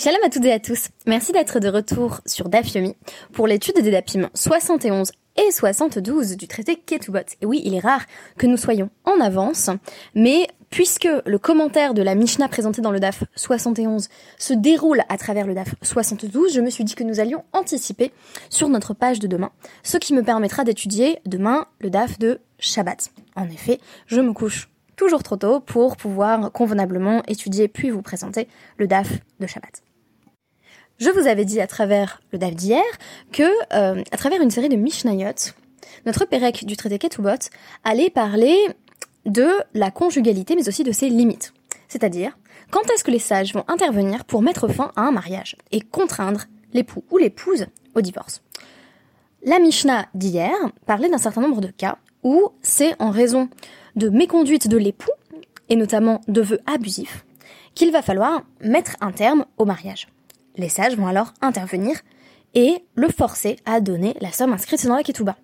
Shalom à toutes et à tous. Merci d'être de retour sur Dafyomi pour l'étude des Dapim 71 et 72 du traité Ketubot. Et oui, il est rare que nous soyons en avance, mais puisque le commentaire de la Mishnah présenté dans le DAF 71 se déroule à travers le DAF 72, je me suis dit que nous allions anticiper sur notre page de demain, ce qui me permettra d'étudier demain le DAF de Shabbat. En effet, je me couche toujours trop tôt pour pouvoir convenablement étudier puis vous présenter le DAF de Shabbat. Je vous avais dit à travers le DAF d'hier que, euh, à travers une série de Mishnayot, notre Pérec du traité Ketubot allait parler de la conjugalité mais aussi de ses limites. C'est-à-dire, quand est-ce que les sages vont intervenir pour mettre fin à un mariage et contraindre l'époux ou l'épouse au divorce? La Mishnah d'hier parlait d'un certain nombre de cas où c'est en raison de méconduite de l'époux, et notamment de vœux abusifs, qu'il va falloir mettre un terme au mariage. Les sages vont alors intervenir et le forcer à donner la somme inscrite dans la ketouba.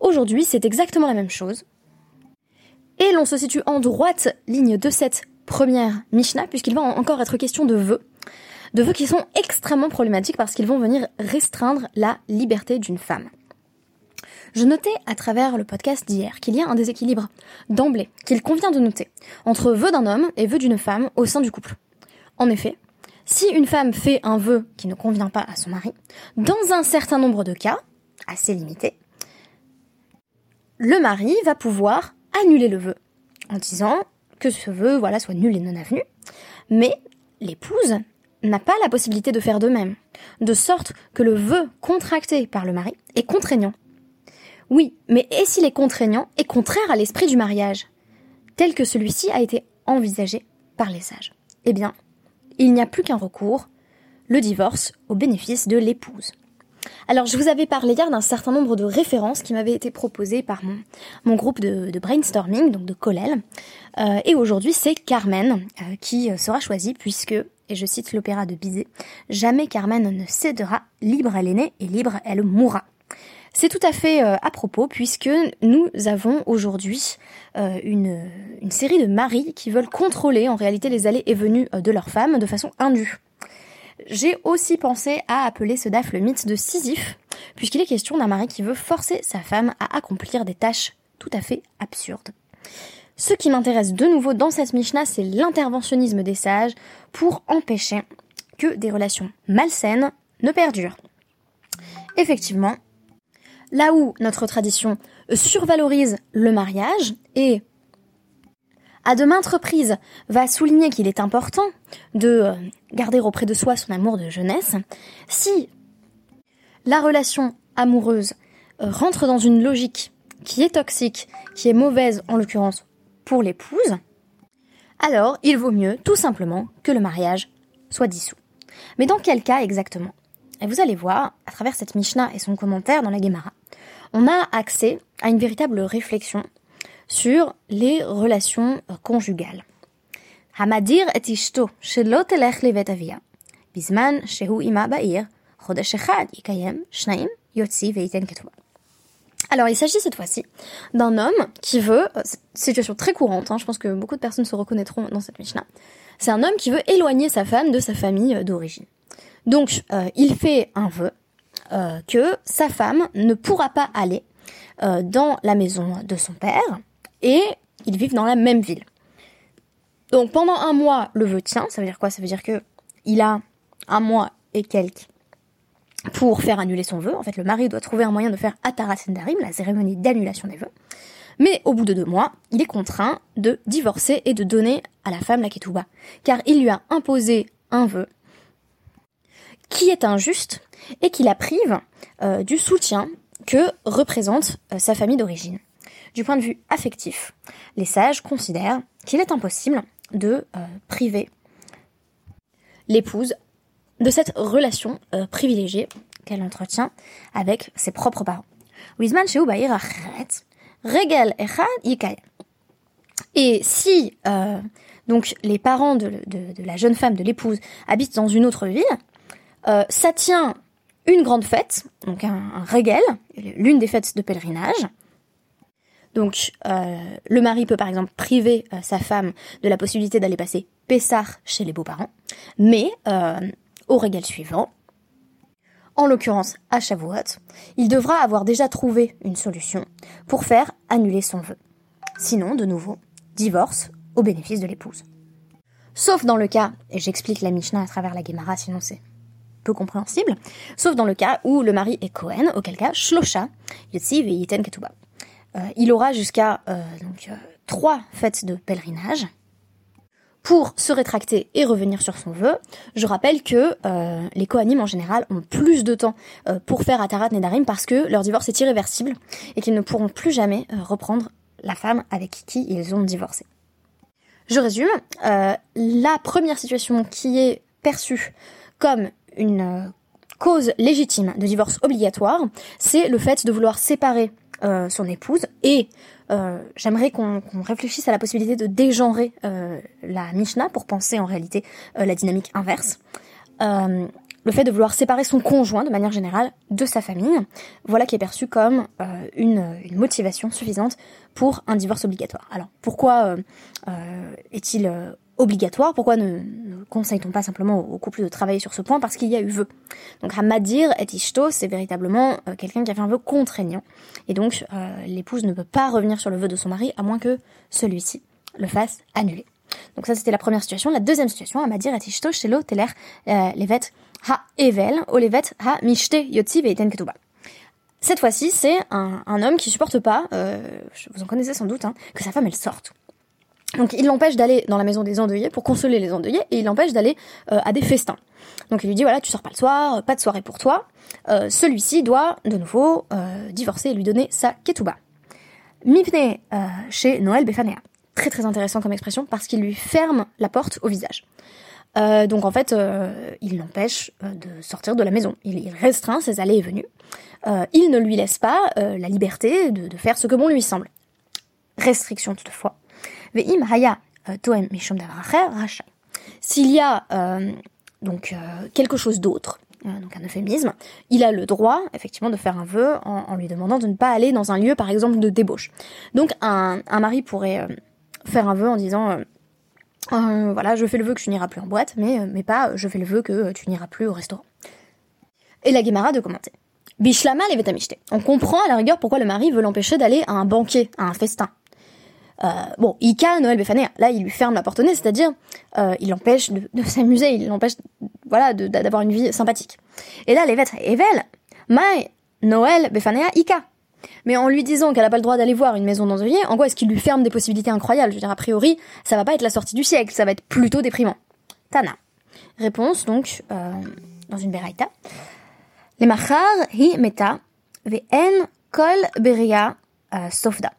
Aujourd'hui, c'est exactement la même chose. Et l'on se situe en droite ligne de cette première Mishnah, puisqu'il va encore être question de vœux. De vœux qui sont extrêmement problématiques parce qu'ils vont venir restreindre la liberté d'une femme. Je notais à travers le podcast d'hier qu'il y a un déséquilibre d'emblée qu'il convient de noter entre vœux d'un homme et vœux d'une femme au sein du couple. En effet, si une femme fait un vœu qui ne convient pas à son mari, dans un certain nombre de cas, assez limités, le mari va pouvoir annuler le vœu en disant que ce vœu voilà soit nul et non avenu, mais l'épouse n'a pas la possibilité de faire de même, de sorte que le vœu contracté par le mari est contraignant oui, mais et s'il est contraignant et contraire à l'esprit du mariage, tel que celui-ci a été envisagé par les sages Eh bien, il n'y a plus qu'un recours, le divorce au bénéfice de l'épouse. Alors, je vous avais parlé hier d'un certain nombre de références qui m'avaient été proposées par mon, groupe de, brainstorming, donc de Colel. Euh, et aujourd'hui, c'est Carmen euh, qui sera choisie puisque, et je cite l'opéra de Bizet, jamais Carmen ne cédera, libre elle est née et libre elle mourra. C'est tout à fait euh, à propos puisque nous avons aujourd'hui euh, une, série de maris qui veulent contrôler en réalité les allées et venues euh, de leurs femmes de façon indue. J'ai aussi pensé à appeler ce DAF le mythe de Sisyphe, puisqu'il est question d'un mari qui veut forcer sa femme à accomplir des tâches tout à fait absurdes. Ce qui m'intéresse de nouveau dans cette Mishnah, c'est l'interventionnisme des sages pour empêcher que des relations malsaines ne perdurent. Effectivement, Là où notre tradition survalorise le mariage et à de maintes reprises va souligner qu'il est important de euh, garder auprès de soi son amour de jeunesse, si la relation amoureuse euh, rentre dans une logique qui est toxique, qui est mauvaise en l'occurrence pour l'épouse, alors il vaut mieux tout simplement que le mariage soit dissous. Mais dans quel cas exactement? Et vous allez voir, à travers cette Mishnah et son commentaire dans la Gemara, on a accès à une véritable réflexion sur les relations conjugales. Shnaim yotzi veiten ketouba. Alors il s'agit cette fois-ci d'un homme qui veut, euh, situation très courante, hein, je pense que beaucoup de personnes se reconnaîtront dans cette Mishnah, c'est un homme qui veut éloigner sa femme de sa famille euh, d'origine. Donc euh, il fait un vœu euh, que sa femme ne pourra pas aller euh, dans la maison de son père et ils vivent dans la même ville. Donc pendant un mois, le vœu tient. Ça veut dire quoi? Ça veut dire que il a un mois et quelques pour faire annuler son vœu. En fait, le mari doit trouver un moyen de faire Atara Sendarim, la cérémonie d'annulation des vœux. Mais au bout de deux mois, il est contraint de divorcer et de donner à la femme la ketouba, car il lui a imposé un vœu qui est injuste et qui la prive euh, du soutien que représente euh, sa famille d'origine. Du point de vue affectif, les sages considèrent qu'il est impossible de euh, priver l'épouse de cette relation privilégiée qu'elle entretient avec ses propres parents. Et si donc les parents de, la jeune femme, de l'épouse, habitent dans une autre ville, ça tient une grande fête, donc un, un l'une des fêtes de pèlerinage. Donc euh, le mari peut par exemple priver euh, sa femme de la possibilité d'aller passer Pessar chez les beaux-parents, mais euh, au régal suivant, en l'occurrence à Shavuot, il devra avoir déjà trouvé une solution pour faire annuler son vœu. Sinon, de nouveau, divorce au bénéfice de l'épouse. Sauf dans le cas, et j'explique la Mishnah à travers la Gemara, sinon c'est peu compréhensible, sauf dans le cas où le mari est Cohen, auquel cas, Shlosha, Yotziv et Yiten Ketuba. Euh, il aura jusqu'à euh, euh, trois fêtes de pèlerinage pour se rétracter et revenir sur son vœu. Je rappelle que les Kohanim en général ont plus de temps pour faire Atarat Nedarim parce que leur divorce est irréversible et qu'ils ne pourront plus jamais reprendre la femme avec qui ils ont divorcé. Je résume, la première situation qui est perçue comme une cause légitime de divorce obligatoire, c'est le fait de vouloir séparer euh, son épouse. Et euh, j'aimerais qu'on réfléchisse à la possibilité de dégenrer euh, la Mishnah pour penser en réalité la dynamique inverse. le fait de vouloir séparer son conjoint de manière générale de sa famille, voilà qui est perçu comme une, une, motivation suffisante pour un divorce obligatoire. Alors pourquoi est-il obligatoire. Pourquoi ne, conseille-t-on pas simplement au couple de travailler sur ce point Parce qu'il y a eu vœu? Donc Hamadir et Ishto, c'est véritablement euh, quelqu'un qui a fait un vœu contraignant. Et donc euh, l'épouse ne peut pas revenir sur le vœu de son mari à moins que celui-ci le fasse annuler. Donc ça c'était la première situation. La deuxième situation, Hamadir et Ishto, chez teler euh, levet ha evel, o levet ha mishte yotzi veiten ketuba. Cette fois-ci, c'est un, homme qui supporte pas, vous en connaissez sans doute, hein, que sa femme elle sorte. Donc il l'empêche d'aller dans la maison des endeuillés pour consoler les endeuillés et il l'empêche d'aller euh, à des festins. Donc il lui dit voilà tu sors pas le soir, pas de soirée pour toi. Euh, celui-ci doit de nouveau euh, divorcer et lui donner sa ketouba. Mipne chez Noël Befanea. Très très intéressant comme expression parce qu'il lui ferme la porte au visage. donc en fait il l'empêche de sortir de la maison. Il, restreint ses allées et venues. il ne lui laisse pas la liberté de faire ce que bon lui semble. Restriction toutefois euh, S'il y a euh, donc euh, quelque chose d'autre, donc un euphémisme, il a le droit effectivement de faire un vœu en, lui demandant de ne pas aller dans un lieu par exemple de débauche. Donc un, mari pourrait faire un vœu en disant voilà je fais le vœu que tu n'iras plus en boîte, mais, mais pas je fais le vœu que tu n'iras plus au restaurant. Et la Guémara de commenter. Bishlama les On comprend à la rigueur pourquoi le mari veut l'empêcher d'aller à un banquet, à un festin. Euh, bon, Ika, Noël Befaner, là, il lui ferme la porte au nez, c'est-à-dire, euh, il l'empêche de, s'amuser, il l'empêche, voilà, d'avoir une vie sympathique. Et là, les vêtres, Evel, Mai, Noël Befanea, Ika. Mais en lui disant qu'elle n'a pas le droit d'aller voir une maison d'endeuillé, en quoi est-ce qu'il lui ferme des possibilités incroyables? Je veux dire, a priori, ça va pas être la sortie du siècle, ça va être plutôt déprimant. Tana. Réponse, donc, euh, dans une beraïta. Les machar hi meta ve en kol beria sofda.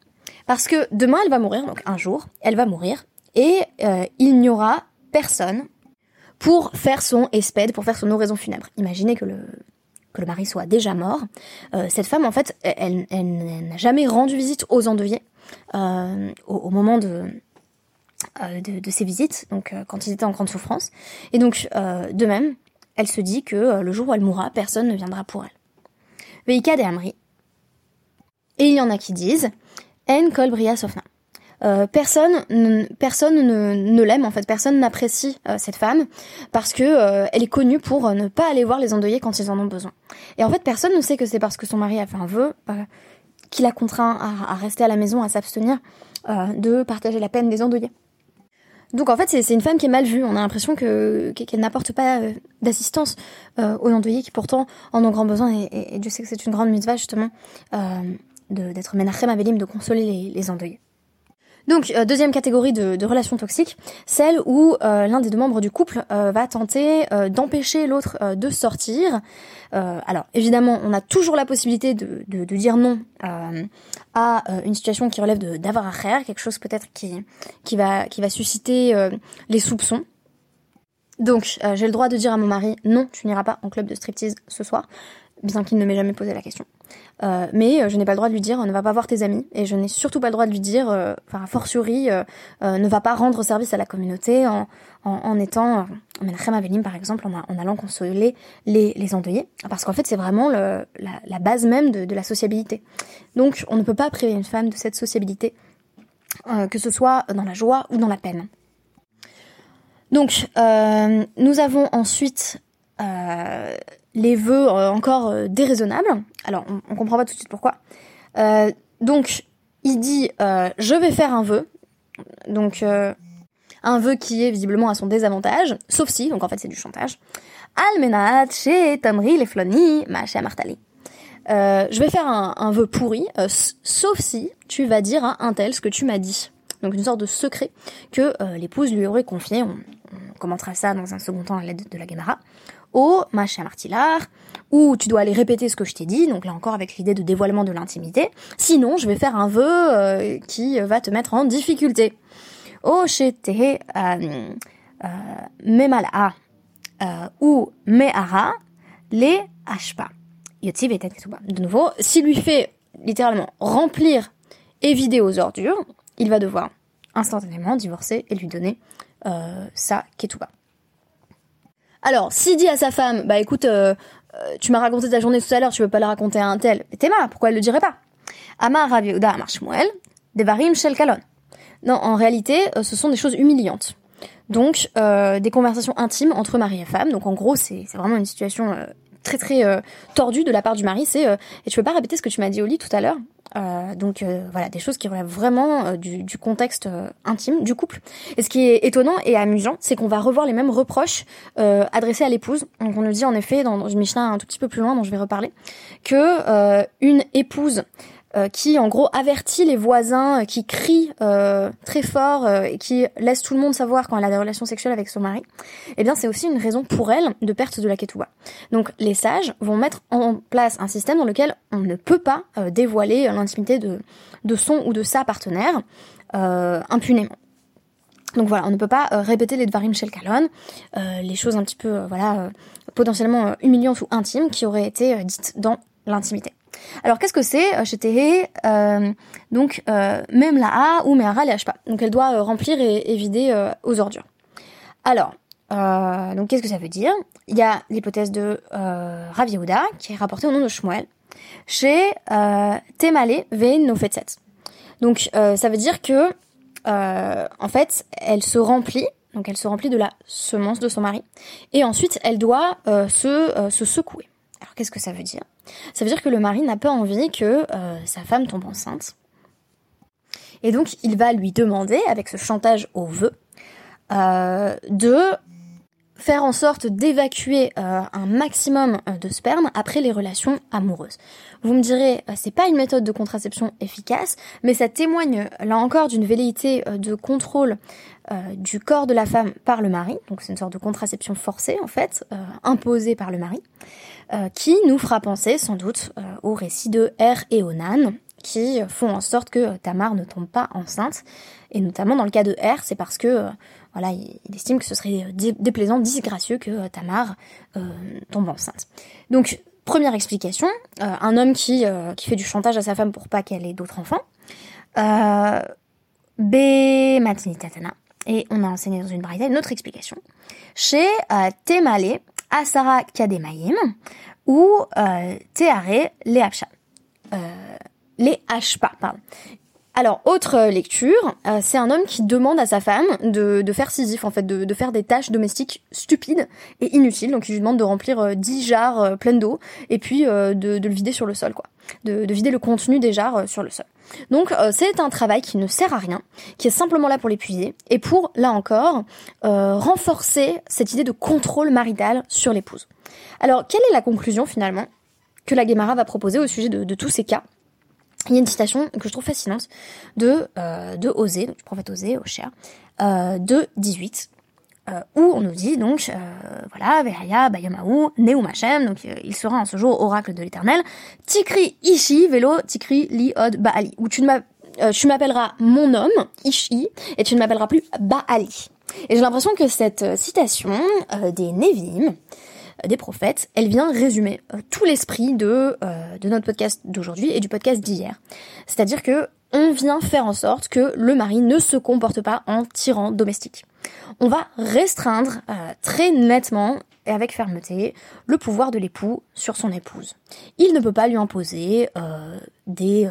Parce que demain, elle va mourir, donc un jour, elle va mourir, et euh, il n'y aura personne pour faire son espède, pour faire son oraison funèbre. Imaginez que le, que le mari soit déjà mort. Euh, cette femme, en fait, elle, n'a jamais rendu visite aux endeuillés euh, au, moment de, de, de, ses visites, donc quand ils étaient en grande souffrance. Et donc, de même, elle se dit que le jour où elle mourra, personne ne viendra pour elle. Veika de Amri. Et il y en a qui disent en kol bria sofna. Euh, personne, personne ne, l'aime en fait, personne n'apprécie euh, cette femme parce que euh, elle est connue pour ne pas aller voir les endeuillés quand ils en ont besoin. Et en fait, personne ne sait que c'est parce que son mari a fait un vœu qui l'a contraint à, rester à la maison, à s'abstenir de partager la peine des endeuillés. Donc en fait, c'est une femme qui est mal vue. On a l'impression que qu'elle n'apporte pas d'assistance aux endeuillés qui pourtant en ont grand besoin. Et, et Dieu sait que c'est une grande mitzvah justement d'être Menachem Avelim, de consoler les, les endeuillés. Donc, euh, deuxième catégorie de, de, relations toxiques, celle où euh, l'un des deux membres du couple euh, va tenter d'empêcher l'autre de sortir. alors, évidemment, on a toujours la possibilité de, de, de dire non à une situation qui relève d'avoir à faire, quelque chose peut-être qui, qui, va, qui va susciter les soupçons. Donc, j'ai le droit de dire à mon mari, non, tu n'iras pas en club de striptease ce soir bien qu'il ne m'ait jamais posé la question. Euh, mais euh, je n'ai pas le droit de lui dire ne va pas voir tes amis et je n'ai surtout pas le droit de lui dire, euh, enfin a fortiori, ne va pas rendre service à la communauté en, en, étant en Avelim par exemple, en, allant consoler les, les endeuillés, parce qu'en fait c'est vraiment la, base même de, la sociabilité. Donc on ne peut pas priver une femme de cette sociabilité, que ce soit dans la joie ou dans la peine. Donc nous avons ensuite les vœux encore déraisonnables. Alors, on, comprend pas tout de suite pourquoi. donc, il dit je vais faire un vœu. Donc, un vœu qui est visiblement à son désavantage, sauf si, donc en fait c'est du chantage. Almenat chez Tamri les floni, ma Martali. Euh, je vais faire un, vœu pourri, euh, sauf si tu vas dire à un tel ce que tu m'as dit. Donc une sorte de secret que euh, l'épouse lui aurait confié. On, commentera ça dans un second temps à l'aide de la Gemara. Au Macha Martilar, où tu dois aller répéter ce que je t'ai dit, donc là encore avec l'idée de dévoilement de l'intimité. Sinon, je vais faire un vœu qui va te mettre en difficulté. Au shete memala ou mehara les ashpa. De nouveau, s'il lui fait littéralement remplir et vider aux ordures, il va devoir instantanément divorcer et lui donner euh, sa ketouba. Alors, s'il dit à sa femme, bah écoute, euh, euh, tu m'as raconté ta journée tout à l'heure, tu veux pas la raconter à un tel, Théma, pourquoi elle le dirait pas? Amar Rav Amar Shmuel, Devarim Shel Kalon. Non, en réalité, ce sont des choses humiliantes. Donc, des conversations intimes entre mari et femme. Donc, en gros, c'est vraiment une situation très très euh, tordu de la part du mari, c'est euh, et tu peux pas répéter ce que tu m'as dit au lit tout à l'heure? Euh, donc voilà, des choses qui relèvent vraiment du, du, contexte intime du couple. Et ce qui est étonnant et amusant, c'est qu'on va revoir les mêmes reproches adressés à l'épouse. Donc on nous dit en effet dans une Mishnah un tout petit peu plus loin, dont je vais reparler, que une épouse euh, qui en gros avertit les voisins, euh, qui crie euh, très fort et qui laisse tout le monde savoir quand elle a des relations sexuelles avec son mari, eh bien c'est aussi une raison pour elle de perte de la ketouba. Donc les sages vont mettre en place un système dans lequel on ne peut pas dévoiler l'intimité de, de son ou de sa partenaire impunément. Donc voilà, on ne peut pas répéter les dvarim shel kalon, les choses un petit peu voilà potentiellement humiliantes ou intimes qui auraient été dites dans l'intimité. Alors qu'est-ce que c'est euh, chez Tehé euh, Donc euh, même la A ou Mehara les pas. Donc elle doit remplir et, vider aux ordures. Alors donc qu'est-ce que ça veut dire? Il y a l'hypothèse de euh, qui est rapportée au nom de Shmuel chez Temale Vein Nofetzet. Donc ça veut dire que en fait elle se remplit donc elle se remplit de la semence de son mari et ensuite elle doit se secouer. Alors qu'est-ce que ça veut dire? Ça veut dire que le mari n'a pas envie que euh, sa femme tombe enceinte. Et donc il va lui demander, avec ce chantage au vœu, euh, de faire en sorte d'évacuer euh, un maximum de sperme après les relations amoureuses. Vous me direz, c'est pas une méthode de contraception efficace, mais ça témoigne là encore d'une velléité de contrôle du corps de la femme par le mari, donc c'est une sorte de contraception forcée en fait, imposée par le mari. Euh, qui nous fera penser sans doute euh, au récit de Er et Onan, qui font en sorte que Tamar ne tombe pas enceinte. Et notamment dans le cas de Er, c'est parce que voilà, il, estime que ce serait déplaisant, disgracieux que Tamar euh, tombe enceinte. Donc, première explication, un homme qui, qui fait du chantage à sa femme pour pas qu'elle ait d'autres enfants. B. Matinitatana. Et on a enseigné dans une braïda une autre explication. Chez Temale, Asara Kademayim ou euh, Teare Euh, les Hashpa, pardon. Alors, autre lecture, euh, c'est un homme qui demande à sa femme de, de faire Sisyphe, en fait, de, faire des tâches domestiques stupides et inutiles. Donc, il lui demande de remplir euh, 10 jarres euh, pleines d'eau et puis euh, de, le vider sur le sol, quoi. De, de vider le contenu des jarres sur le sol. Donc, c'est un travail qui ne sert à rien, qui est simplement là pour l'épuiser et pour, là encore, renforcer cette idée de contrôle marital sur l'épouse. Alors, quelle est la conclusion, finalement, que la Guémara va proposer au sujet de tous ces cas? Il y a une citation que je trouve fascinante de, euh, de Osée, donc du prophète Osée, Oshéa, euh, de 18, euh, où on nous dit donc, euh, voilà, Vehaya, Bayamaou, Neum Hashem, donc euh, il sera en ce jour oracle de l'éternel, Tikri Ishi, vélo, Tikri Li Od Baali, où tu m'appelleras mon homme, Ishi, et tu ne m'appelleras plus Baali. Et j'ai l'impression que cette citation des Nevim, des prophètes, elle vient résumer euh, tout l'esprit de, euh, de notre podcast d'aujourd'hui et du podcast d'hier. C'est-à-dire que on vient faire en sorte que le mari ne se comporte pas en tyran domestique. On va restreindre très nettement et avec fermeté le pouvoir de l'époux sur son épouse. Il ne peut pas lui imposer euh, des,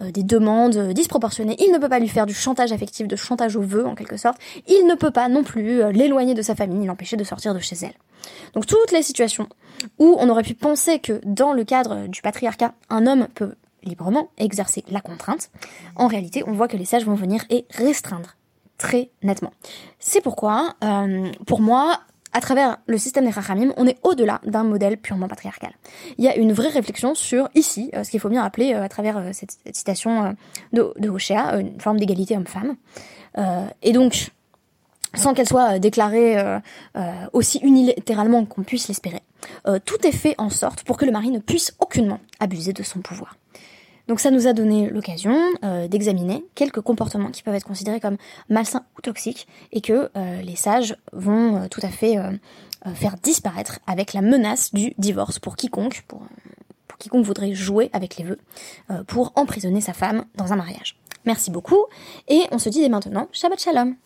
euh, des demandes disproportionnées, il ne peut pas lui faire du chantage affectif, de chantage au vœu en quelque sorte, il ne peut pas non plus l'éloigner de sa famille, l'empêcher de sortir de chez elle. Donc toutes les situations où on aurait pu penser que dans le cadre du patriarcat, un homme peut librement exercer la contrainte, en réalité on voit que les sages vont venir et restreindre très nettement. C'est pourquoi, euh, pour moi, à travers le système des Rachamim, on est au-delà d'un modèle purement patriarcal. Il y a une vraie réflexion sur, ici, euh, ce qu'il faut bien appeler, euh, à travers cette, citation de, de une forme d'égalité homme-femme. et donc, sans qu'elle soit déclarée aussi unilatéralement qu'on puisse l'espérer, tout est fait en sorte pour que le mari ne puisse aucunement abuser de son pouvoir. Donc ça nous a donné l'occasion euh, d'examiner quelques comportements qui peuvent être considérés comme malsains ou toxiques et que euh, les sages vont euh, tout à fait faire disparaître avec la menace du divorce pour quiconque, pour, pour quiconque voudrait jouer avec les vœux, pour emprisonner sa femme dans un mariage. Merci beaucoup et on se dit dès maintenant Shabbat Shalom